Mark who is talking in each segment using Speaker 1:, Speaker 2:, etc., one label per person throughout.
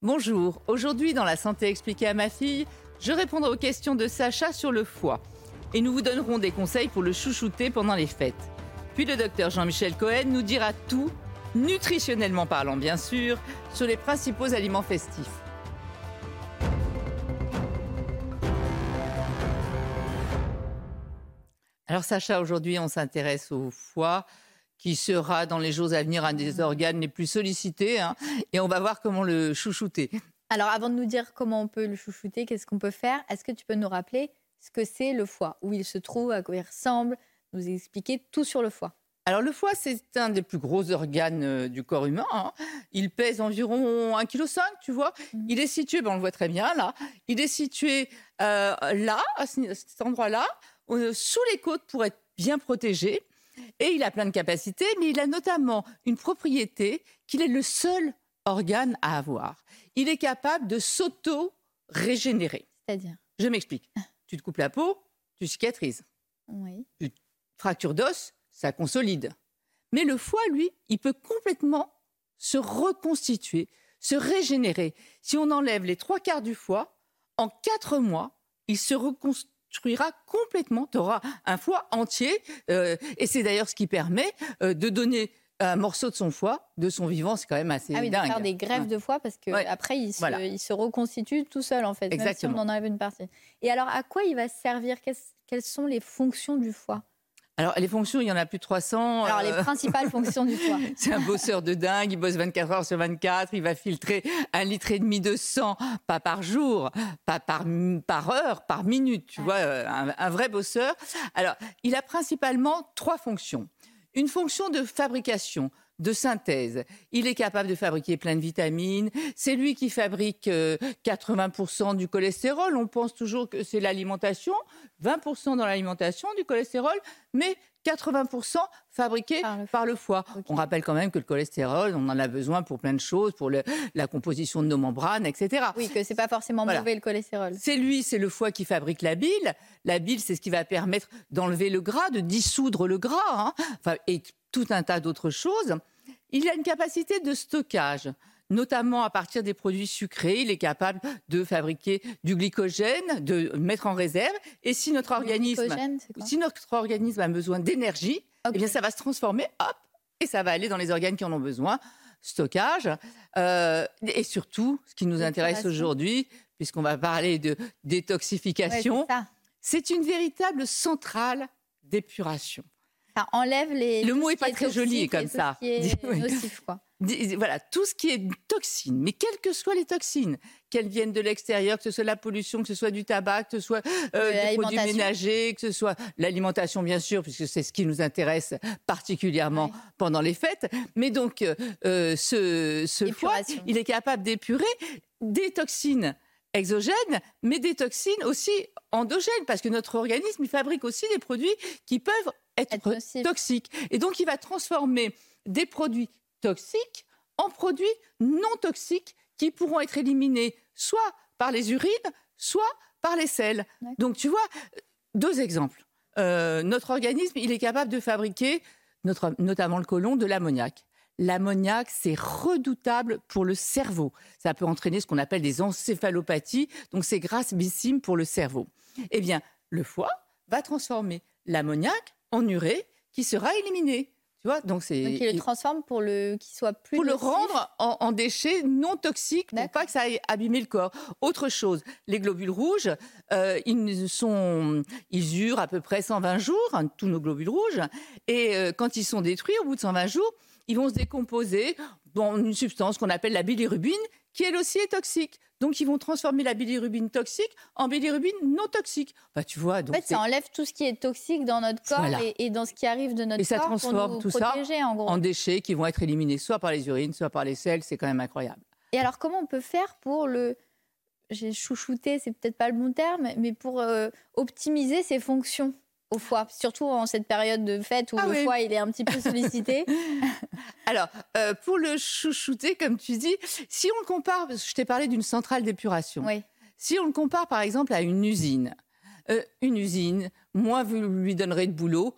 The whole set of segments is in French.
Speaker 1: Bonjour, aujourd'hui dans La santé expliquée à ma fille, je répondrai aux questions de Sacha sur le foie et nous vous donnerons des conseils pour le chouchouter pendant les fêtes. Puis le docteur Jean-Michel Cohen nous dira tout, nutritionnellement parlant bien sûr, sur les principaux aliments festifs. Alors Sacha, aujourd'hui on s'intéresse au foie qui sera dans les jours à venir un des organes les plus sollicités hein, et on va voir comment le chouchouter.
Speaker 2: Alors, avant de nous dire comment on peut le chouchouter, qu'est-ce qu'on peut faire, est-ce que tu peux nous rappeler ce que c'est le foie, où il se trouve, à quoi il ressemble, nous expliquer tout sur le foie?
Speaker 1: Alors le foie, c'est un des plus gros organes euh, du corps humain. hein. Il pèse environ 1,5 kg, tu vois.
Speaker 2: Mhm.
Speaker 1: Il est situé, ben, on le voit très bien là, il est situé euh, là, à ce- à cet endroit-là, euh, sous les côtes pour être bien protégé. Et il a plein de capacités, mais il a notamment une propriété qu'il est le seul organe à avoir. Il est capable de s'auto-régénérer.
Speaker 2: C'est-à-dire?
Speaker 1: Je m'explique. Tu te coupes la peau, tu cicatrises.
Speaker 2: Oui.
Speaker 1: fracture d'os, ça consolide. Mais le foie, lui, il peut complètement se reconstituer, se régénérer. Si on enlève les trois quarts du foie, en quatre mois, il se reconstruira complètement. Tu auras un foie entier. euh, et c'est d'ailleurs ce qui permet euh, de donner un morceau de son foie, de son vivant. C'est quand même assez
Speaker 2: Ah oui, de faire des greffes
Speaker 1: Ouais.
Speaker 2: de foie parce que
Speaker 1: Ouais.
Speaker 2: après il se,
Speaker 1: Voilà.
Speaker 2: il se reconstitue tout seul en fait,
Speaker 1: Exactement.
Speaker 2: même si on en enlève une partie. Et alors, à quoi il va servir? Quelles sont les fonctions du foie?
Speaker 1: Alors, les fonctions, il y en a plus de 300.
Speaker 2: Alors, les
Speaker 1: euh,
Speaker 2: principales fonctions du foie.
Speaker 1: C'est un bosseur de dingue, il bosse 24 heures sur 24, il va filtrer un litre et demi de sang, pas par jour, pas par, par heure, par minute, tu vois, euh, un, un vrai bosseur. Alors, il a principalement trois fonctions. Une fonction de fabrication, de synthèse. Il est capable de fabriquer plein de vitamines. C'est lui qui fabrique euh, 80% du cholestérol. On pense toujours que c'est l'alimentation, 20% dans l'alimentation du cholestérol, mais 80% fabriqué
Speaker 2: Par le
Speaker 1: par le foie. On rappelle quand même que le cholestérol, on en a besoin pour plein de choses, pour le- la composition de nos membranes, etc.
Speaker 2: Oui, que c'est pas forcément
Speaker 1: Voilà.
Speaker 2: mauvais le cholestérol.
Speaker 1: C'est lui, c'est le foie qui fabrique la bile. La bile, c'est ce qui va permettre d'enlever le gras, de dissoudre le gras, hein. et tout un tas d'autres choses. Il a une capacité de stockage, notamment à partir des produits sucrés. Il est capable de fabriquer du glycogène, de mettre en réserve. Et si notre organisme, si notre organisme a besoin d'énergie, eh bien, ça va se transformer, hop, et ça va aller dans les organes qui en ont besoin. Stockage. Euh, et surtout, ce qui nous intéresse aujourd'hui, puisqu'on va parler de détoxification,
Speaker 2: c'est
Speaker 1: une véritable centrale d'épuration.
Speaker 2: Enlève les.
Speaker 1: Le mot
Speaker 2: ce
Speaker 1: est pas très joli comme
Speaker 2: tout ce
Speaker 1: ça.
Speaker 2: qui est
Speaker 1: Oui.
Speaker 2: nocif, quoi.
Speaker 1: Voilà, tout ce qui est toxine, mais quelles que soient les toxines, qu'elles viennent de l'extérieur, que ce soit la pollution, que ce soit du tabac, que ce soit euh,
Speaker 2: De
Speaker 1: des produits ménagers, que ce soit l'alimentation, bien sûr, puisque c'est ce qui nous intéresse particulièrement pendant les fêtes. Mais donc, euh, euh, ce, ce foie, il est capable d'épurer des toxines exogènes, mais des toxines aussi endogènes, parce que notre organisme, il fabrique aussi des produits qui peuvent être, toxiques. Et donc, il va transformer des produits toxiques en produits non toxiques qui pourront être éliminés soit par les urines, soit par les selles. Donc, tu vois, deux exemples. Euh, notre organisme, il est capable de fabriquer, notre, notamment le côlon, de l'ammoniac. L'ammoniac, c'est redoutable pour le cerveau. Ça peut entraîner ce qu'on appelle des encéphalopathies, donc c'est gravissime pour le cerveau. Eh bien, le foie va transformer l'ammoniac en urée qui sera éliminé. Tu vois, donc c'est
Speaker 2: Donc, il le transforme pour le qu'il soit plus.
Speaker 1: pour le rendre en, en déchet non toxique pour pas que ça aille abîmer le corps. Autre chose, les globules rouges, euh, ils sont, ils eurent à peu près 120 jours, hein, tous nos globules rouges, et euh, quand ils sont détruits au bout de 120 jours, ils vont se décomposer dans une substance qu'on appelle la bilirubine, qui elle aussi est toxique. Donc ils vont transformer la bilirubine toxique en bilirubine non toxique. Bah tu vois,
Speaker 2: En fait, ça enlève tout ce qui est toxique dans notre corps
Speaker 1: Voilà.
Speaker 2: et, et dans ce qui arrive de notre
Speaker 1: Et ça
Speaker 2: corps pour
Speaker 1: transforme
Speaker 2: nous
Speaker 1: tout ça
Speaker 2: en
Speaker 1: déchets qui vont être éliminés soit par les urines, soit par les selles. C'est quand même incroyable.
Speaker 2: Et alors, comment on peut faire pour le. J'ai chouchouté, c'est peut-être pas le bon terme, mais pour euh, optimiser ses fonctions? Au foie, surtout en cette période de fête où
Speaker 1: Ah
Speaker 2: le
Speaker 1: oui.
Speaker 2: foie il est un petit peu sollicité.
Speaker 1: Alors, euh, pour le chouchouter, comme tu dis, si on le compare, parce que je t'ai parlé d'une centrale d'épuration,
Speaker 2: oui.
Speaker 1: si on le compare par exemple à une usine, euh, une usine, moins vous lui donnerez de boulot,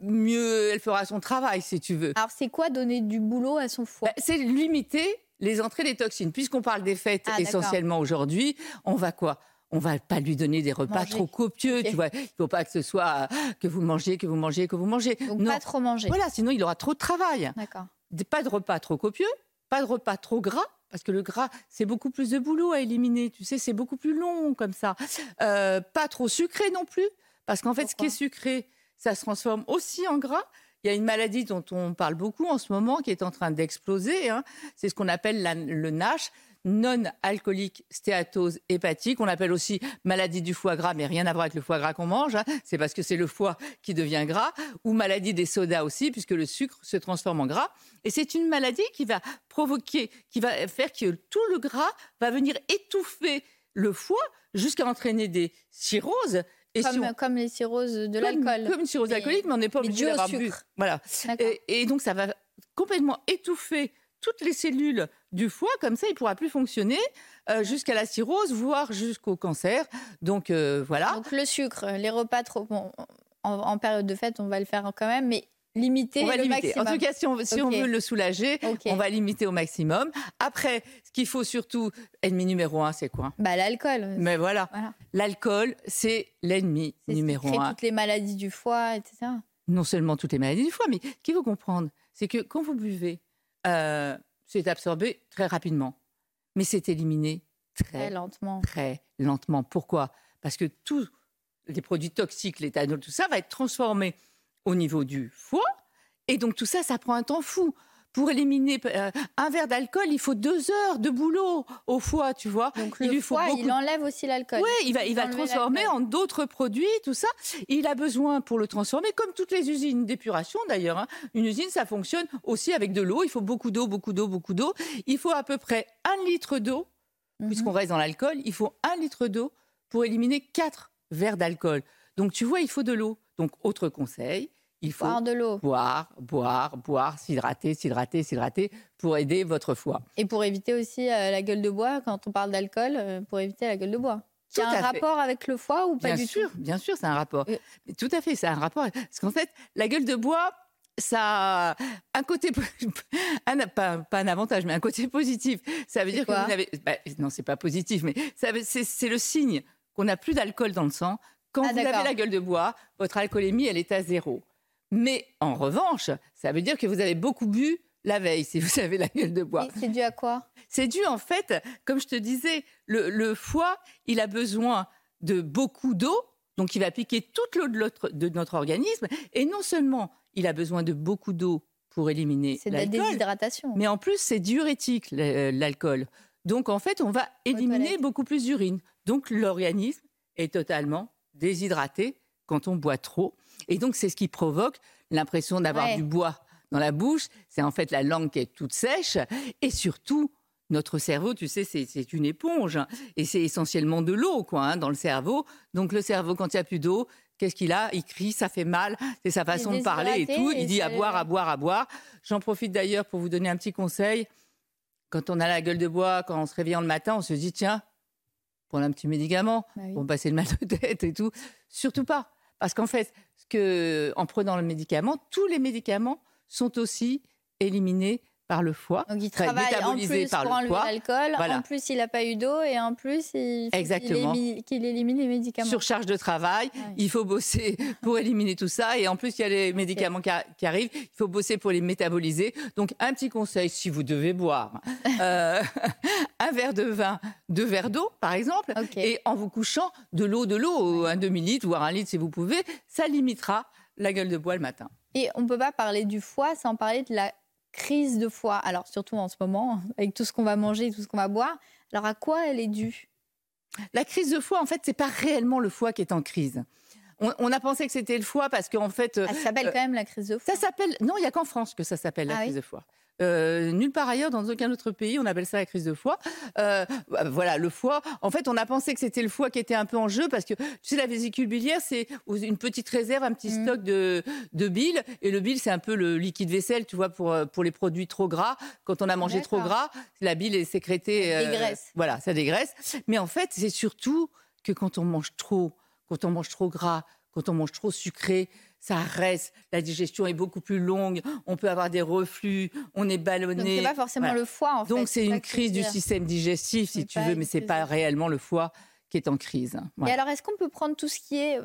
Speaker 1: mieux elle fera son travail, si tu veux.
Speaker 2: Alors, c'est quoi donner du boulot à son foie?
Speaker 1: Bah, c'est limiter les entrées des toxines. Puisqu'on parle des fêtes
Speaker 2: Ah,
Speaker 1: essentiellement aujourd'hui, on va quoi? On va pas lui donner des repas
Speaker 2: Manger.
Speaker 1: trop copieux, tu vois. Il faut pas que ce soit euh, que vous mangez, que vous mangez, que vous mangez.
Speaker 2: Donc,
Speaker 1: non.
Speaker 2: pas trop manger.
Speaker 1: Voilà, sinon il aura trop de travail.
Speaker 2: D'accord.
Speaker 1: Pas de repas trop copieux, pas de repas trop gras, parce que le gras, c'est beaucoup plus de boulot à éliminer. Tu sais, c'est beaucoup plus long comme ça. Euh, pas trop sucré non plus, parce qu'en fait, ce qui est sucré, ça se transforme aussi en gras. Il y a une maladie dont on parle beaucoup en ce moment qui est en train d'exploser. hein. C'est ce qu'on appelle la- le NASH, non-alcoolique stéatose hépatique. On appelle aussi maladie du foie gras, mais rien à voir avec le foie gras qu'on mange. hein. C'est parce que c'est le foie qui devient gras. Ou maladie des sodas aussi, puisque le sucre se transforme en gras. Et c'est une maladie qui va provoquer, qui va faire que tout le gras va venir étouffer le foie jusqu'à entraîner des cirrhoses. Et si
Speaker 2: Comme,
Speaker 1: on-
Speaker 2: comme les cirrhoses de l'alcool.
Speaker 1: Comme une cirrhose alcoolique, mais on n'est pas obligé d'avoir bu.
Speaker 2: sucre.
Speaker 1: Voilà. Et, et donc, ça va complètement étouffer toutes les cellules du foie, comme ça, il pourra plus fonctionner euh, jusqu'à la cirrhose, voire jusqu'au cancer. Donc, euh, voilà.
Speaker 2: Donc, le sucre, les repas trop. Bon, en, en période de fête, on va le faire quand même, mais limiter
Speaker 1: on va
Speaker 2: le
Speaker 1: limiter.
Speaker 2: maximum.
Speaker 1: En tout cas, si on, si on
Speaker 2: Ok.
Speaker 1: veut le soulager, on va limiter au maximum. Après, ce qu'il faut surtout, ennemi numéro un, c'est quoi?
Speaker 2: Bah, l'alcool.
Speaker 1: Mais voilà,
Speaker 2: Voilà.
Speaker 1: l'alcool, c'est l'ennemi
Speaker 2: C'est ce qui
Speaker 1: numéro
Speaker 2: crée
Speaker 1: un.
Speaker 2: toutes les maladies du foie, etc.
Speaker 1: non seulement toutes les maladies du foie, mais ce qu'il faut comprendre, c'est que quand vous buvez, euh, c'est absorbé très rapidement, mais c'est éliminé
Speaker 2: Très
Speaker 1: très,
Speaker 2: lentement.
Speaker 1: très lentement. Pourquoi? Parce que tous les produits toxiques, l'éthanol, tout ça, va être transformé au niveau du foie, et donc tout ça, ça prend un temps fou. Pour éliminer euh, un verre d'alcool, il faut deux heures de boulot au foie, tu vois.
Speaker 2: Donc,
Speaker 1: il
Speaker 2: le
Speaker 1: lui faut
Speaker 2: foie,
Speaker 1: beaucoup
Speaker 2: il enlève aussi l'alcool.
Speaker 1: oui, il va, il va le transformer en d'autres produits, tout ça. Il a besoin pour le transformer, comme toutes les usines d'épuration d'ailleurs. hein. Une usine, ça fonctionne aussi avec de l'eau. Il faut beaucoup d'eau, beaucoup d'eau, beaucoup d'eau. Il faut à peu près un litre d'eau,
Speaker 2: Mhm.
Speaker 1: puisqu'on reste dans l'alcool. Il faut un litre d'eau pour éliminer quatre verres d'alcool. Donc tu vois, il faut de l'eau. Donc autre conseil, il faut
Speaker 2: Boire de l'eau.
Speaker 1: boire, boire, boire, s'hydrater, s'hydrater, s'hydrater pour aider votre foie.
Speaker 2: Et pour éviter aussi euh, la gueule de bois, quand on parle d'alcool, euh, pour éviter la gueule de bois. Il y a un
Speaker 1: fait.
Speaker 2: rapport avec le foie ou pas
Speaker 1: bien
Speaker 2: du
Speaker 1: sûr,
Speaker 2: tout?
Speaker 1: bien sûr, c'est un rapport.
Speaker 2: Euh.
Speaker 1: Mais Tout à fait, c'est un rapport. Parce qu'en fait, la gueule de bois, ça a un côté, un, pas, pas un avantage, mais un côté positif. Ça veut dire que vous n'avez, bah, non, c'est pas positif, mais c'est le signe qu'on n'a plus d'alcool dans le sang. Quand
Speaker 2: Ah,
Speaker 1: vous avez la gueule de bois, votre alcoolémie, elle est à zéro. Mais en revanche, ça veut dire que vous avez beaucoup bu la veille, si vous avez la gueule de bois.
Speaker 2: C'est dû à quoi?
Speaker 1: C'est dû en fait, comme je te disais, le, le foie, il a besoin de beaucoup d'eau, donc il va piquer toute l'eau de, de notre organisme, et non seulement il a besoin de beaucoup d'eau pour éliminer
Speaker 2: C'est de la
Speaker 1: l'alcool,
Speaker 2: déshydratation.
Speaker 1: mais en plus c'est diurétique l'alcool. Donc en fait, on va éliminer beaucoup plus d'urine. Donc l'organisme est totalement déshydraté quand on boit trop, et donc c'est ce qui provoque l'impression d'avoir
Speaker 2: Ouais.
Speaker 1: du bois dans la bouche. C'est en fait la langue qui est toute sèche, et surtout notre cerveau, tu sais, c'est une éponge hein, et c'est essentiellement de l'eau, quoi, hein, dans le cerveau. Donc le cerveau, quand il n'y a plus d'eau, qu'est-ce qu'il a? Il crie, ça fait mal, c'est sa façon de parler et tout. Il dit à boire, à boire, à boire. J'en profite d'ailleurs pour vous donner un petit conseil. Quand on a la gueule de bois, quand on se réveille le matin, on se dit tiens, prendre un petit médicament
Speaker 2: Bah oui.
Speaker 1: pour passer le mal de tête et tout. Surtout pas, parce qu'en fait, en prenant le médicament, tous les médicaments sont aussi éliminés par le foie.
Speaker 2: Donc il
Speaker 1: Enfin,
Speaker 2: travaille en
Speaker 1: métabolisés
Speaker 2: plus
Speaker 1: par
Speaker 2: pour
Speaker 1: le
Speaker 2: enlever l'alcool,
Speaker 1: Voilà.
Speaker 2: en plus il n'a pas eu d'eau et en plus il faut qu'il
Speaker 1: Exactement.
Speaker 2: élimine, qu'il élimine les médicaments.
Speaker 1: surcharge de travail,
Speaker 2: Ouais.
Speaker 1: il faut bosser pour éliminer tout ça. Et en plus, il y a les médicaments qui, arrivent, il faut bosser pour les métaboliser. Donc, un petit conseil, si vous devez boire euh, un verre de vin, deux verres d'eau, par exemple, et en vous couchant, de l'eau, de l'eau, un demi-litre, voire un litre si vous pouvez, ça limitera la gueule de bois le matin.
Speaker 2: Et on ne peut pas parler du foie sans parler de la crise de foie. Alors surtout en ce moment, avec tout ce qu'on va manger, tout ce qu'on va boire. Alors à quoi elle est due?
Speaker 1: La crise de foie, en fait, c'est pas réellement le foie qui est en crise. On, on a pensé que c'était le foie parce qu'en fait, euh,
Speaker 2: Elle s'appelle
Speaker 1: euh,
Speaker 2: quand même la crise de foie.
Speaker 1: Ça s'appelle. Non, il n'y a qu'en France que ça s'appelle la
Speaker 2: Ah oui
Speaker 1: crise de foie. Euh, nulle part ailleurs, dans aucun autre pays, on appelle ça la crise de foie. Euh, bah, voilà, le foie. En fait, on a pensé que c'était le foie qui était un peu en jeu parce que, tu sais, la vésicule biliaire, c'est une petite réserve, un petit
Speaker 2: Mm.
Speaker 1: stock de, de bile. Et le bile, c'est un peu le liquide vaisselle, tu vois, pour, euh, pour les produits trop gras. Quand on a mangé trop gras, la bile est sécrétée.
Speaker 2: Ça dégraisse.
Speaker 1: voilà, ça dégraisse. Mais en fait, c'est surtout que quand on mange trop, quand on mange trop gras, quand on mange trop sucré, ça reste, la digestion est beaucoup plus longue, on peut avoir des reflux, on est
Speaker 2: Donc
Speaker 1: ballonné.
Speaker 2: c'est pas forcément
Speaker 1: Voilà.
Speaker 2: le foie en fait.
Speaker 1: Donc c'est une crise du système digestif, si tu veux, mais c'est pas réellement le foie qui est en crise.
Speaker 2: Et alors, est-ce qu'on peut prendre tout ce qui est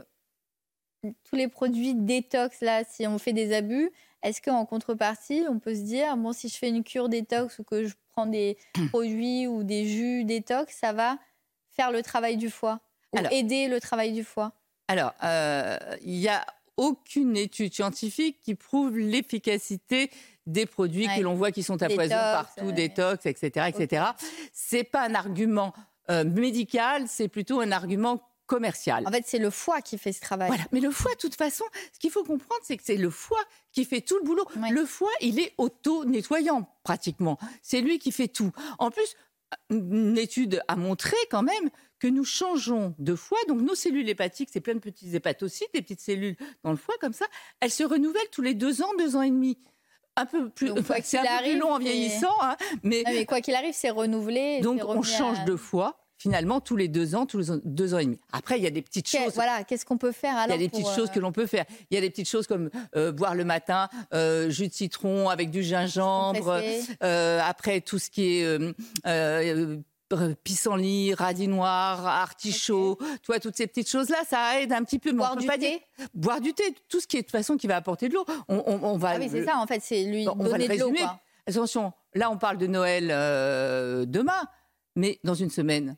Speaker 2: tous les produits détox là, si on fait des abus, est-ce qu'en contrepartie, on peut se dire bon, si je fais une cure détox ou que je prends des produits ou des jus détox, ça va faire le travail du foie ou
Speaker 1: Alors-
Speaker 2: aider le travail du foie?
Speaker 1: Alors, euh, il n'y a aucune étude scientifique qui prouve l'efficacité des produits
Speaker 2: Ouais.
Speaker 1: que l'on voit qui sont à
Speaker 2: Détox,
Speaker 1: poison partout,
Speaker 2: ouais.
Speaker 1: détox, etc., etc. C'est pas un argument euh, médical, c'est plutôt un argument commercial.
Speaker 2: En fait, c'est le foie qui fait ce travail.
Speaker 1: Voilà. Mais le foie, de toute façon, ce qu'il faut comprendre, c'est que c'est le foie qui fait tout le boulot.
Speaker 2: Ouais.
Speaker 1: Le foie, il est auto-nettoyant, pratiquement. C'est lui qui fait tout. En plus, une étude a montré quand même que nous changeons de foie. Donc, nos cellules hépatiques, c'est plein de petits hépatocytes, des petites cellules dans le foie, comme ça. Elles se renouvellent tous les deux ans, deux ans et demi. Un peu plus,
Speaker 2: Donc, quoi qu'il
Speaker 1: plus long en vieillissant, hein, mais
Speaker 2: Non, mais quoi qu'il arrive, c'est renouvelé.
Speaker 1: donc on change
Speaker 2: à-
Speaker 1: de foie finalement tous les deux ans, tous les deux ans et demi. Après, il y a des petites choses.
Speaker 2: Voilà, qu'est-ce qu'on peut faire
Speaker 1: Il y
Speaker 2: alors
Speaker 1: a des petites choses
Speaker 2: euh,
Speaker 1: que l'on peut faire. Il y a des petites choses comme euh, boire le matin euh, jus de citron avec du gingembre. après, tout ce qui est pissenlit, radis noir, artichaut, tu vois, toutes ces petites choses-là, ça aide un petit peu. mais on
Speaker 2: Boire
Speaker 1: peut
Speaker 2: du
Speaker 1: pas
Speaker 2: thé
Speaker 1: dire- Boire du thé, tout ce qui est de toute façon qui va apporter de l'eau. On, on- on va
Speaker 2: Ah oui, c'est
Speaker 1: le-
Speaker 2: ça, en fait, c'est lui
Speaker 1: on
Speaker 2: donner de l'eau.
Speaker 1: Attention, là, on parle de Noël demain, mais dans une semaine,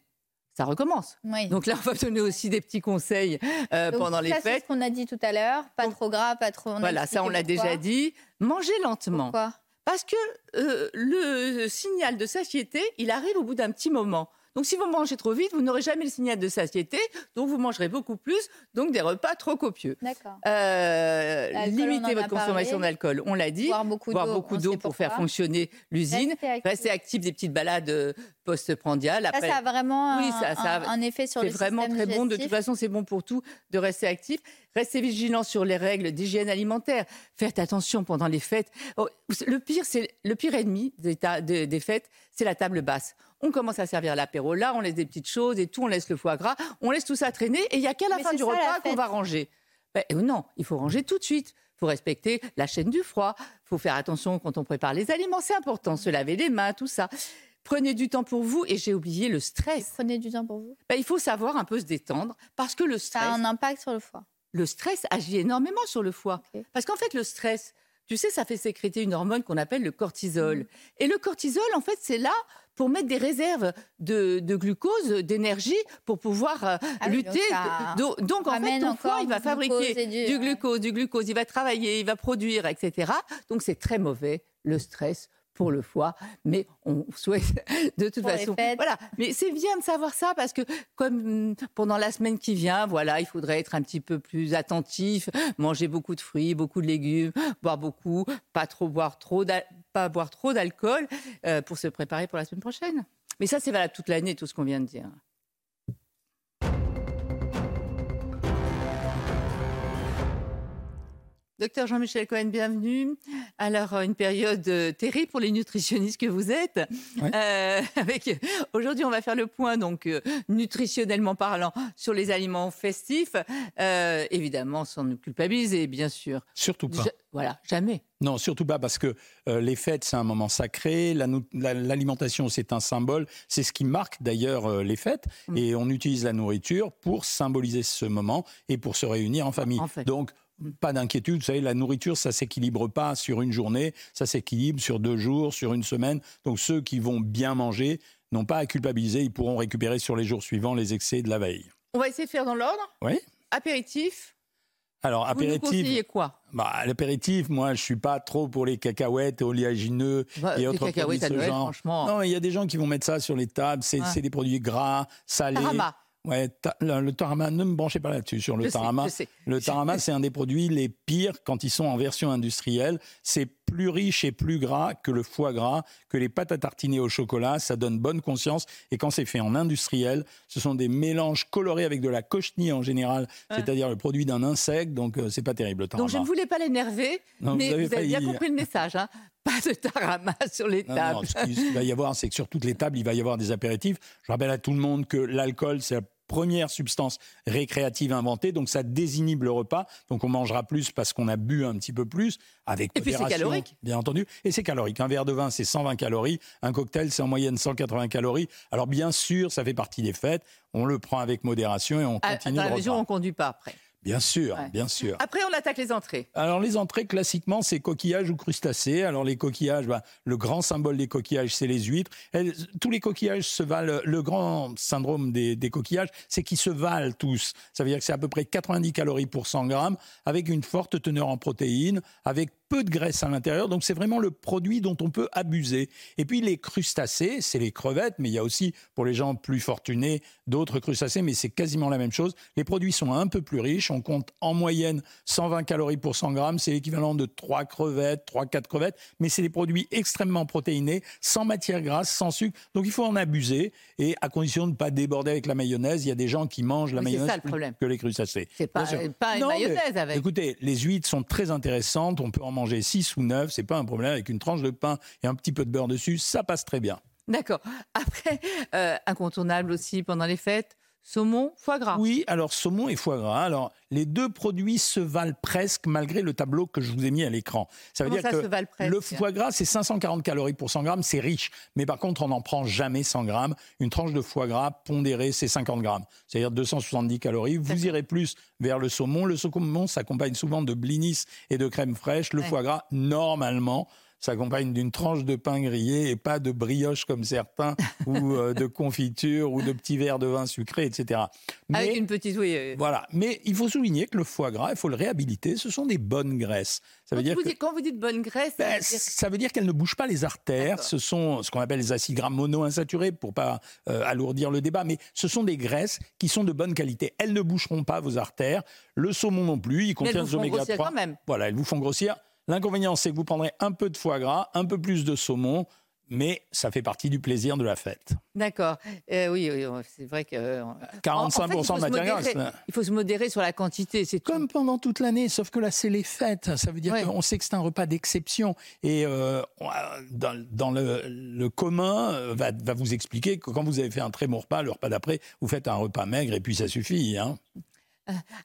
Speaker 1: ça recommence.
Speaker 2: Oui.
Speaker 1: Donc là, on va donner aussi des petits conseils euh,
Speaker 2: Donc,
Speaker 1: pendant les
Speaker 2: ça, c'est
Speaker 1: fêtes.
Speaker 2: ce qu'on a dit tout à l'heure, pas trop gras, pas trop. on
Speaker 1: Voilà, ça, on l'a déjà dit. Mangez lentement.
Speaker 2: Pourquoi?
Speaker 1: Parce que euh, le signal de satiété, il arrive au bout d'un petit moment. Donc, si vous mangez trop vite, vous n'aurez jamais le signal de satiété, donc vous mangerez beaucoup plus, donc des repas trop copieux.
Speaker 2: D'accord.
Speaker 1: Euh, limitez votre consommation d'alcool, on l'a dit.
Speaker 2: Boire beaucoup d'eau.
Speaker 1: pour faire fonctionner l'usine.
Speaker 2: Rester actif.
Speaker 1: Des petites balades euh, post-prandiales.
Speaker 2: Ça,
Speaker 1: Après,
Speaker 2: ça a vraiment
Speaker 1: Oui,
Speaker 2: un,
Speaker 1: ça- ça a-
Speaker 2: un- effet sur
Speaker 1: c'est
Speaker 2: le
Speaker 1: vraiment
Speaker 2: système
Speaker 1: très bon. De toute façon, c'est bon pour tout de rester actif. Restez vigilant sur les règles d'hygiène alimentaire. Faites attention pendant les fêtes. Oh, le pire, c'est le pire ennemi des fêtes, c'est la table basse. On commence à servir l'apéro là, on laisse des petites choses et tout, on laisse le foie gras, on laisse tout ça traîner et il y a qu'à la
Speaker 2: Mais
Speaker 1: fin du
Speaker 2: ça,
Speaker 1: repas qu'on va ranger. Ben, euh, non, il faut ranger tout de suite. Il faut respecter la chaîne du froid. Il faut faire attention quand on prépare les aliments. C'est important, se laver les mains, tout ça. Prenez du temps pour vous et j'ai oublié le stress.
Speaker 2: Prenez du temps pour vous?
Speaker 1: Ben, il faut savoir un peu se détendre parce que le
Speaker 2: Ça
Speaker 1: stress,
Speaker 2: a un impact sur le foie.
Speaker 1: le stress agit énormément sur le foie. Parce qu'en fait, le stress, tu sais, ça fait sécréter une hormone qu'on appelle le cortisol. Et le cortisol, en fait, c'est là pour mettre des réserves de, de glucose, d'énergie, pour pouvoir euh,
Speaker 2: Ah oui,
Speaker 1: lutter.
Speaker 2: donc
Speaker 1: en fait, ton foie, il va fabriquer
Speaker 2: du
Speaker 1: glucose, du glucose, il va travailler, il va produire, etc. Donc, c'est très mauvais, le stress pour le foie, mais on souhaite de toute
Speaker 2: Pour
Speaker 1: façon. Voilà, mais c'est bien de savoir ça parce que comme hum, pendant la semaine qui vient, voilà, il faudrait être un petit peu plus attentif, manger beaucoup de fruits, beaucoup de légumes, boire beaucoup, pas trop boire trop, pas boire trop d'alcool euh, pour se préparer pour la semaine prochaine. Mais ça, c'est valable toute l'année, tout ce qu'on vient de dire. Docteur Jean-Michel Cohen, bienvenue. Alors, euh, une période euh, terrible pour les nutritionnistes que vous êtes. Euh, avec aujourd'hui, on va faire le point, donc nutritionnellement parlant, sur les aliments festifs. Euh, évidemment, sans nous culpabiliser, bien sûr.
Speaker 3: Surtout pas.
Speaker 1: Voilà, jamais.
Speaker 3: Non, surtout pas parce que euh, les fêtes, c'est un moment sacré. la nou- la- L'alimentation, c'est un symbole. C'est ce qui marque d'ailleurs euh, les fêtes.
Speaker 1: Mm.
Speaker 3: Et on utilise la nourriture pour symboliser ce moment et pour se réunir en famille.
Speaker 1: En fait.
Speaker 3: Donc. Pas d'inquiétude. Vous savez, la nourriture, ça s'équilibre pas sur une journée. Ça s'équilibre sur deux jours, sur une semaine. Donc, ceux qui vont bien manger n'ont pas à culpabiliser. Ils pourront récupérer sur les jours suivants les excès de la veille.
Speaker 1: On va essayer de faire dans l'ordre.
Speaker 3: Oui.
Speaker 1: Apéritif.
Speaker 3: Alors,
Speaker 1: Vous
Speaker 3: apéritif.
Speaker 1: conseillez quoi?
Speaker 3: Bah, l'apéritif, moi, je suis pas trop pour les cacahuètes oléagineux
Speaker 1: Bah,
Speaker 3: et autres produits de ce
Speaker 1: Noël,
Speaker 3: genre.
Speaker 1: franchement.
Speaker 3: Non, il y a des gens qui vont mettre ça sur les tables. C'est des produits gras, salés.
Speaker 1: Tarama.
Speaker 3: Ouais, le, le tarama, ne me branchez pas là-dessus sur le
Speaker 1: Je
Speaker 3: tarama.
Speaker 1: sais.
Speaker 3: Le tarama, c'est un des produits les pires quand ils sont en version industrielle. C'est plus riche et plus gras que le foie gras, que les pâtes à tartiner au chocolat. Ça donne bonne conscience. Et quand c'est fait en industriel, ce sont des mélanges colorés avec de la cochenille en général, c'est-à-dire le produit d'un insecte. Donc, euh, c'est pas terrible le tarama.
Speaker 1: Donc je ne voulais pas l'énerver, mais
Speaker 3: vous avez
Speaker 1: vous avez bien compris le message. Hein pas de tarama sur les
Speaker 3: Non,
Speaker 1: tables.
Speaker 3: non, ce qui- ce qu'il va y avoir, c'est que sur toutes les tables, il va y avoir des apéritifs. Je rappelle à tout le monde que l'alcool, c'est la première substance récréative inventée, donc ça désinhibe le repas. Donc on mangera plus parce qu'on a bu un petit peu plus, avec
Speaker 1: Et puis c'est calorique.
Speaker 3: bien entendu. Et c'est calorique. Un verre de vin, c'est 120 calories. Un cocktail, c'est en moyenne 180 calories. Alors bien sûr, ça fait partie des fêtes. On le prend avec modération et on
Speaker 1: À-
Speaker 3: continue le
Speaker 1: la mesure où
Speaker 3: repas.
Speaker 1: on ne conduit pas après.
Speaker 3: Bien sûr,
Speaker 1: Ouais.
Speaker 3: bien sûr.
Speaker 1: Après, on attaque les entrées.
Speaker 3: Alors les entrées classiquement c'est coquillages ou crustacés. Alors les coquillages, bah, le grand symbole des coquillages c'est les huîtres. Elles- tous les coquillages se valent. Le grand syndrome des, des coquillages c'est qu'ils se valent tous. Ça veut dire que c'est à peu près 90 calories pour 100 grammes, avec une forte teneur en protéines, avec peu de graisse à l'intérieur. Donc c'est vraiment le produit dont on peut abuser. Et puis les crustacés, c'est les crevettes, mais il y a aussi pour les gens plus fortunés d'autres crustacés, mais c'est quasiment la même chose. Les produits sont un peu plus riches. On compte en moyenne 120 calories pour 100 grammes. C'est l'équivalent de 3 crevettes, 3-4 crevettes. Mais c'est des produits extrêmement protéinés, sans matière grasse, sans sucre. Donc il faut en abuser. Et à condition de ne pas déborder avec la mayonnaise, il y a des gens qui mangent la
Speaker 1: Oui,
Speaker 3: mayonnaise
Speaker 1: ça, le
Speaker 3: plus que les crustacés.
Speaker 1: C'est pas,
Speaker 3: sûr.
Speaker 1: pas une
Speaker 3: Non, mais
Speaker 1: mayonnaise avec.
Speaker 3: Écoutez, les huîtres sont très intéressantes. On peut en manger 6 ou 9. C'est pas un problème. Avec une tranche de pain et un petit peu de beurre dessus, ça passe très bien.
Speaker 1: D'accord. Après, euh, incontournable aussi pendant les fêtes, saumon, foie gras.
Speaker 3: Oui, alors saumon et foie gras. Alors les deux produits se valent presque malgré le tableau que je vous ai mis à l'écran. Ça veut
Speaker 1: Comment
Speaker 3: dire
Speaker 1: ça
Speaker 3: que
Speaker 1: se valent presque
Speaker 3: le foie gras c'est 540 calories pour 100 grammes, c'est riche. Mais par contre, on n'en prend jamais 100 grammes. Une tranche de foie gras pondérée, c'est 50 grammes, c'est-à-dire 270 calories. Vous irez plus vers le saumon. Le saumon s'accompagne souvent de blinis et de crème fraîche. Le
Speaker 1: Ouais.
Speaker 3: foie gras, normalement, s'accompagne d'une tranche de pain grillé et pas de brioche comme certains, ou euh, de confiture, ou de petits verres de vin sucré, etc.
Speaker 1: Avec
Speaker 3: Mais-
Speaker 1: une petite, oui. euh,
Speaker 3: voilà, mais il faut souligner que le foie gras, il faut le réhabiliter, ce sont des bonnes graisses. Ça veut
Speaker 1: Quand
Speaker 3: dire
Speaker 1: vous,
Speaker 3: que-
Speaker 1: dites, quand vous dites bonne graisse, ça
Speaker 3: ben,
Speaker 1: veut dire-
Speaker 3: ça veut dire qu'elles ne bougent pas les artères. Ce sont ce qu'on appelle les acides gras monoinsaturés pour pas euh, alourdir le débat, mais ce sont des graisses qui sont de bonne qualité. Elles ne boucheront pas vos artères. Le saumon non plus, il contient
Speaker 1: vous
Speaker 3: des
Speaker 1: font
Speaker 3: oméga
Speaker 1: grossir
Speaker 3: 3.
Speaker 1: quand même.
Speaker 3: Voilà, elles vous font grossir. L'inconvénient, c'est que vous prendrez un peu de foie gras, un peu plus de saumon, mais ça fait partie du plaisir de la fête.
Speaker 1: D'accord. Euh, oui, oui, c'est vrai que. euh, en- en fait, il
Speaker 3: 45%
Speaker 1: faut
Speaker 3: de
Speaker 1: se
Speaker 3: matière grasse.
Speaker 1: Il faut se modérer sur la quantité, c'est tout.
Speaker 3: Comme pendant toute l'année, sauf que là, c'est les fêtes. Ça veut dire
Speaker 1: Ouais.
Speaker 3: qu'on sait que c'est un repas d'exception. Et euh, dans, dans le, le commun, euh, va, va vous expliquer que quand vous avez fait un très bon repas, le repas d'après, vous faites un repas maigre et puis ça suffit. Hein.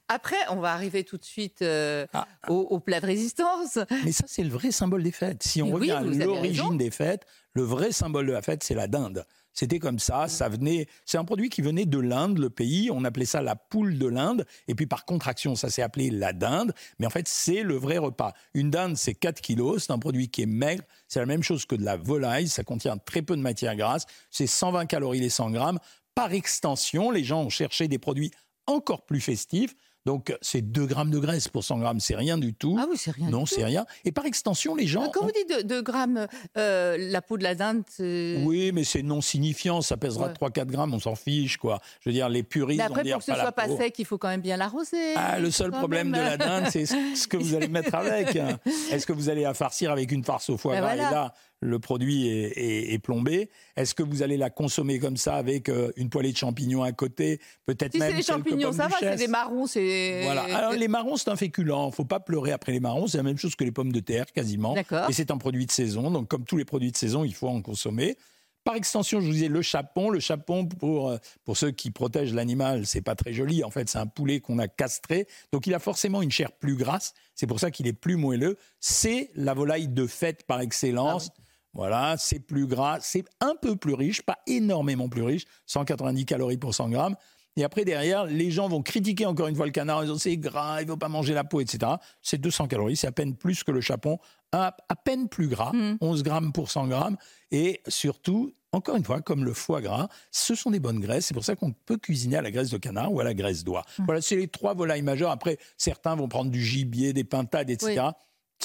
Speaker 1: Après, on va arriver tout de suite euh,
Speaker 3: Ah.
Speaker 1: au, au plat de résistance.
Speaker 3: Mais ça, c'est le vrai symbole des fêtes. Si on
Speaker 1: oui,
Speaker 3: revient à
Speaker 1: raison.
Speaker 3: l'origine des fêtes, le vrai symbole de la fête, c'est la dinde. C'était comme ça, ça venait. C'est un produit qui venait de l'Inde, le pays. On appelait ça la poule de l'Inde. Et puis par contraction, ça s'est appelé la dinde. Mais en fait, c'est le vrai repas. Une dinde, c'est 4 kilos. C'est un produit qui est maigre. C'est la même chose que de la volaille. Ça contient très peu de matière grasse. C'est 120 calories les 100 grammes. Par extension, les gens ont cherché des produits encore plus festifs. Donc, c'est 2 grammes de graisse pour 100 grammes. C'est rien du tout.
Speaker 1: Ah oui, c'est rien.
Speaker 3: non, c'est rien. Et par extension, les gens.
Speaker 1: Quand
Speaker 3: ont-
Speaker 1: vous dites 2 grammes, euh, la peau de la dinde, c'est-
Speaker 3: oui, mais c'est non signifiant, ça pèsera
Speaker 1: Ouais.
Speaker 3: 3-4 grammes, on s'en fiche, quoi. Je veux dire, les puristes
Speaker 1: Mais après, pour que ce soit pas sec, il faut quand même bien l'arroser.
Speaker 3: Ah, le seul
Speaker 1: Quand
Speaker 3: problème
Speaker 1: même.
Speaker 3: de la dinde, c'est ce que vous allez mettre avec. Est-ce que vous allez la farcir avec une farce au foie
Speaker 1: Ben
Speaker 3: gras
Speaker 1: voilà.
Speaker 3: Et là, le produit est, est- est plombé. Est-ce que vous allez la consommer comme ça avec euh, une poêlée de champignons à côté Peut-être
Speaker 1: Si
Speaker 3: même
Speaker 1: c'est
Speaker 3: quelques
Speaker 1: champignons, ça va, c'est des marrons, c'est.
Speaker 3: voilà. Alors, les marrons, c'est un féculent. Faut pas pleurer après les marrons. C'est la même chose que les pommes de terre, quasiment.
Speaker 1: D'accord.
Speaker 3: Et c'est un produit de saison. Donc, comme tous les produits de saison, il faut en consommer. Par extension, je vous disais le chapon. Le chapon, pour, euh, pour ceux qui protègent l'animal, c'est pas très joli. En fait, c'est un poulet qu'on a castré. Donc, il a forcément une chair plus grasse. C'est pour ça qu'il est plus moelleux. C'est la volaille de fête par excellence.
Speaker 1: Ah
Speaker 3: Voilà, c'est plus gras, c'est un peu plus riche, pas énormément plus riche, 190 calories pour 100 grammes. Et après, derrière, les gens vont critiquer encore une fois le canard en disant c'est gras, il ne faut pas manger la peau, etc. C'est 200 calories, c'est à peine plus que le chapon, à, à peine plus gras, 11 grammes pour 100 grammes. Et surtout, encore une fois, comme le foie gras, ce sont des bonnes graisses. C'est pour ça qu'on peut cuisiner à la graisse de canard ou à la graisse d'oie. Voilà, c'est les trois volailles majeures. Après, certains vont prendre du gibier, des pintades, etc.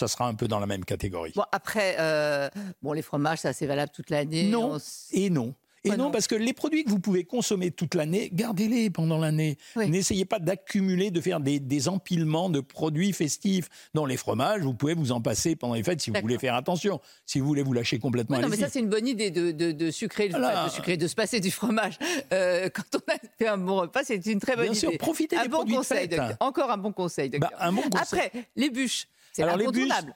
Speaker 3: Ça sera un peu dans la même catégorie.
Speaker 1: Bon, après, euh, bon, les fromages, ça, c'est valable toute l'année.
Speaker 3: Non.
Speaker 1: S-
Speaker 3: Et non. Et
Speaker 1: Oh
Speaker 3: non,
Speaker 1: non.
Speaker 3: parce que les produits que vous pouvez consommer toute l'année, gardez-les pendant l'année.
Speaker 1: Oui.
Speaker 3: N'essayez pas d'accumuler, de faire des, des empilements de produits festifs. Dans les fromages, vous pouvez vous en passer pendant les fêtes si vous voulez faire attention. Si vous voulez vous lâcher complètement,
Speaker 1: Oui, non, mais ça, c'est une bonne idée de, de, de sucrer,
Speaker 3: Voilà.
Speaker 1: enfin, de sucrer, de se passer du fromage. Euh, quand on a fait un bon repas, c'est une très bonne
Speaker 3: Bien
Speaker 1: idée.
Speaker 3: sûr, profitez
Speaker 1: un
Speaker 3: des
Speaker 1: bon
Speaker 3: produits de fête.
Speaker 1: Encore un bon conseil.
Speaker 3: Bah, un bon conseil.
Speaker 1: Après, les bûches, c'est
Speaker 3: Alors les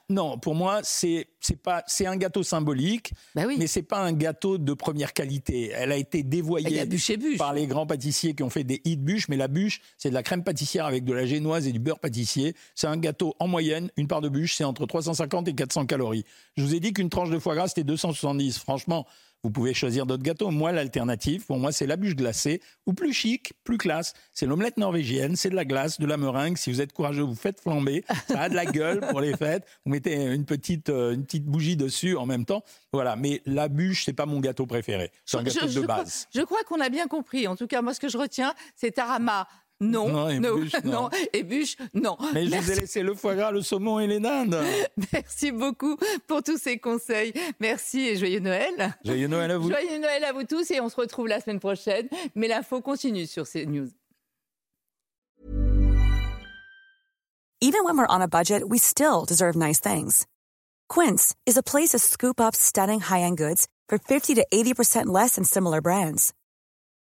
Speaker 3: non, pour moi, c'est c'est pas c'est un gâteau symbolique,
Speaker 1: Bah oui.
Speaker 3: mais c'est pas un gâteau de première qualité. Elle a été dévoyée
Speaker 1: bûche bûche.
Speaker 3: par les grands pâtissiers qui ont fait des hits bûches, mais la bûche, c'est de la crème pâtissière avec de la génoise et du beurre pâtissier. C'est un gâteau en moyenne, une part de bûche, c'est entre 350 et 400 calories. Je vous ai dit qu'une tranche de foie gras, c'était 270. Franchement, vous pouvez choisir d'autres gâteaux. Moi, l'alternative, pour moi, c'est la bûche glacée, ou plus chic, plus classe. C'est l'omelette norvégienne, c'est de la glace, de la meringue. Si vous êtes courageux, vous faites flamber. Ça a de la gueule pour les fêtes. Vous mettez une petite, euh, une petite bougie dessus en même temps. Voilà. Mais la bûche, c'est pas mon gâteau préféré. C'est un gâteau
Speaker 1: je
Speaker 3: de base.
Speaker 1: Je crois qu'on a bien compris. En tout cas, moi, ce que je retiens, c'est tarama. Non,
Speaker 3: Non, et bûche, non.
Speaker 1: et bûche, non.
Speaker 3: Mais je
Speaker 1: Merci.
Speaker 3: vous ai laissé le foie gras, le saumon et les dindes.
Speaker 1: Merci beaucoup pour tous ces conseils. Merci et joyeux Noël.
Speaker 3: Joyeux Noël à vous.
Speaker 1: Joyeux Noël à vous tous et on se retrouve la semaine prochaine. Mais l'info continue sur ces news.
Speaker 4: Even when we're on a budget, we still deserve nice things. Quince is a place to scoop up stunning high-end goods for 50 to 80% less than similar brands.